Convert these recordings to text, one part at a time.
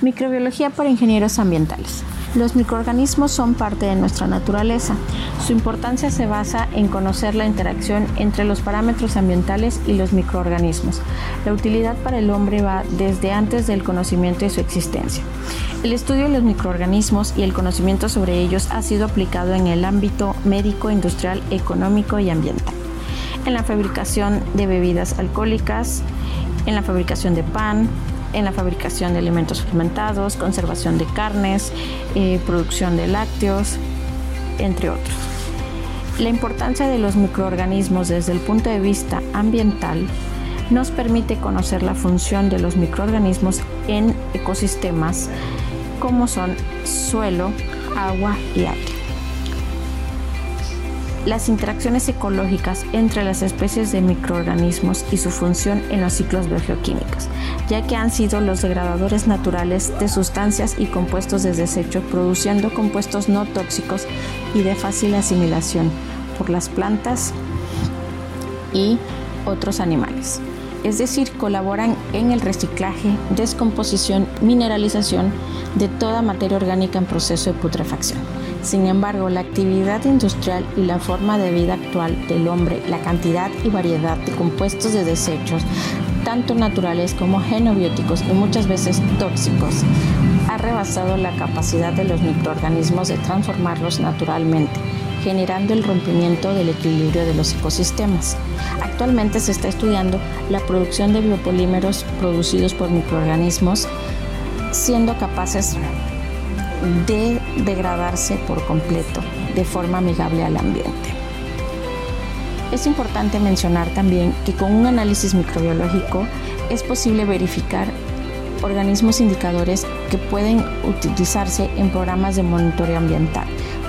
Microbiología para ingenieros ambientales. Los microorganismos son parte de nuestra naturaleza. Su importancia se basa en conocer la interacción entre los parámetros ambientales y los microorganismos. La utilidad para el hombre va desde antes del conocimiento de su existencia. El estudio de los microorganismos y el conocimiento sobre ellos ha sido aplicado en el ámbito médico, industrial, económico y ambiental. En la fabricación de bebidas alcohólicas, en la fabricación de pan, en la fabricación de alimentos fermentados, conservación de carnes, eh, producción de lácteos, entre otros. La importancia de los microorganismos desde el punto de vista ambiental nos permite conocer la función de los microorganismos en ecosistemas como son suelo, agua y aire las interacciones ecológicas entre las especies de microorganismos y su función en los ciclos biogeoquímicos, ya que han sido los degradadores naturales de sustancias y compuestos de desecho, produciendo compuestos no tóxicos y de fácil asimilación por las plantas y otros animales. Es decir, colaboran en el reciclaje, descomposición, mineralización de toda materia orgánica en proceso de putrefacción. Sin embargo, la actividad industrial y la forma de vida actual del hombre, la cantidad y variedad de compuestos de desechos, tanto naturales como genobióticos y muchas veces tóxicos, ha rebasado la capacidad de los microorganismos de transformarlos naturalmente generando el rompimiento del equilibrio de los ecosistemas. Actualmente se está estudiando la producción de biopolímeros producidos por microorganismos, siendo capaces de degradarse por completo de forma amigable al ambiente. Es importante mencionar también que con un análisis microbiológico es posible verificar organismos indicadores que pueden utilizarse en programas de monitoreo ambiental.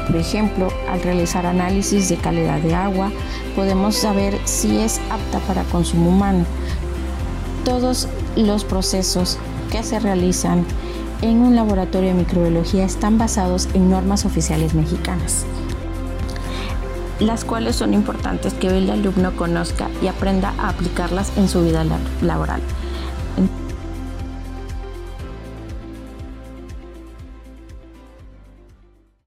Por ejemplo, al realizar análisis de calidad de agua, podemos saber si es apta para consumo humano. Todos los procesos que se realizan en un laboratorio de microbiología están basados en normas oficiales mexicanas, las cuales son importantes que el alumno conozca y aprenda a aplicarlas en su vida laboral.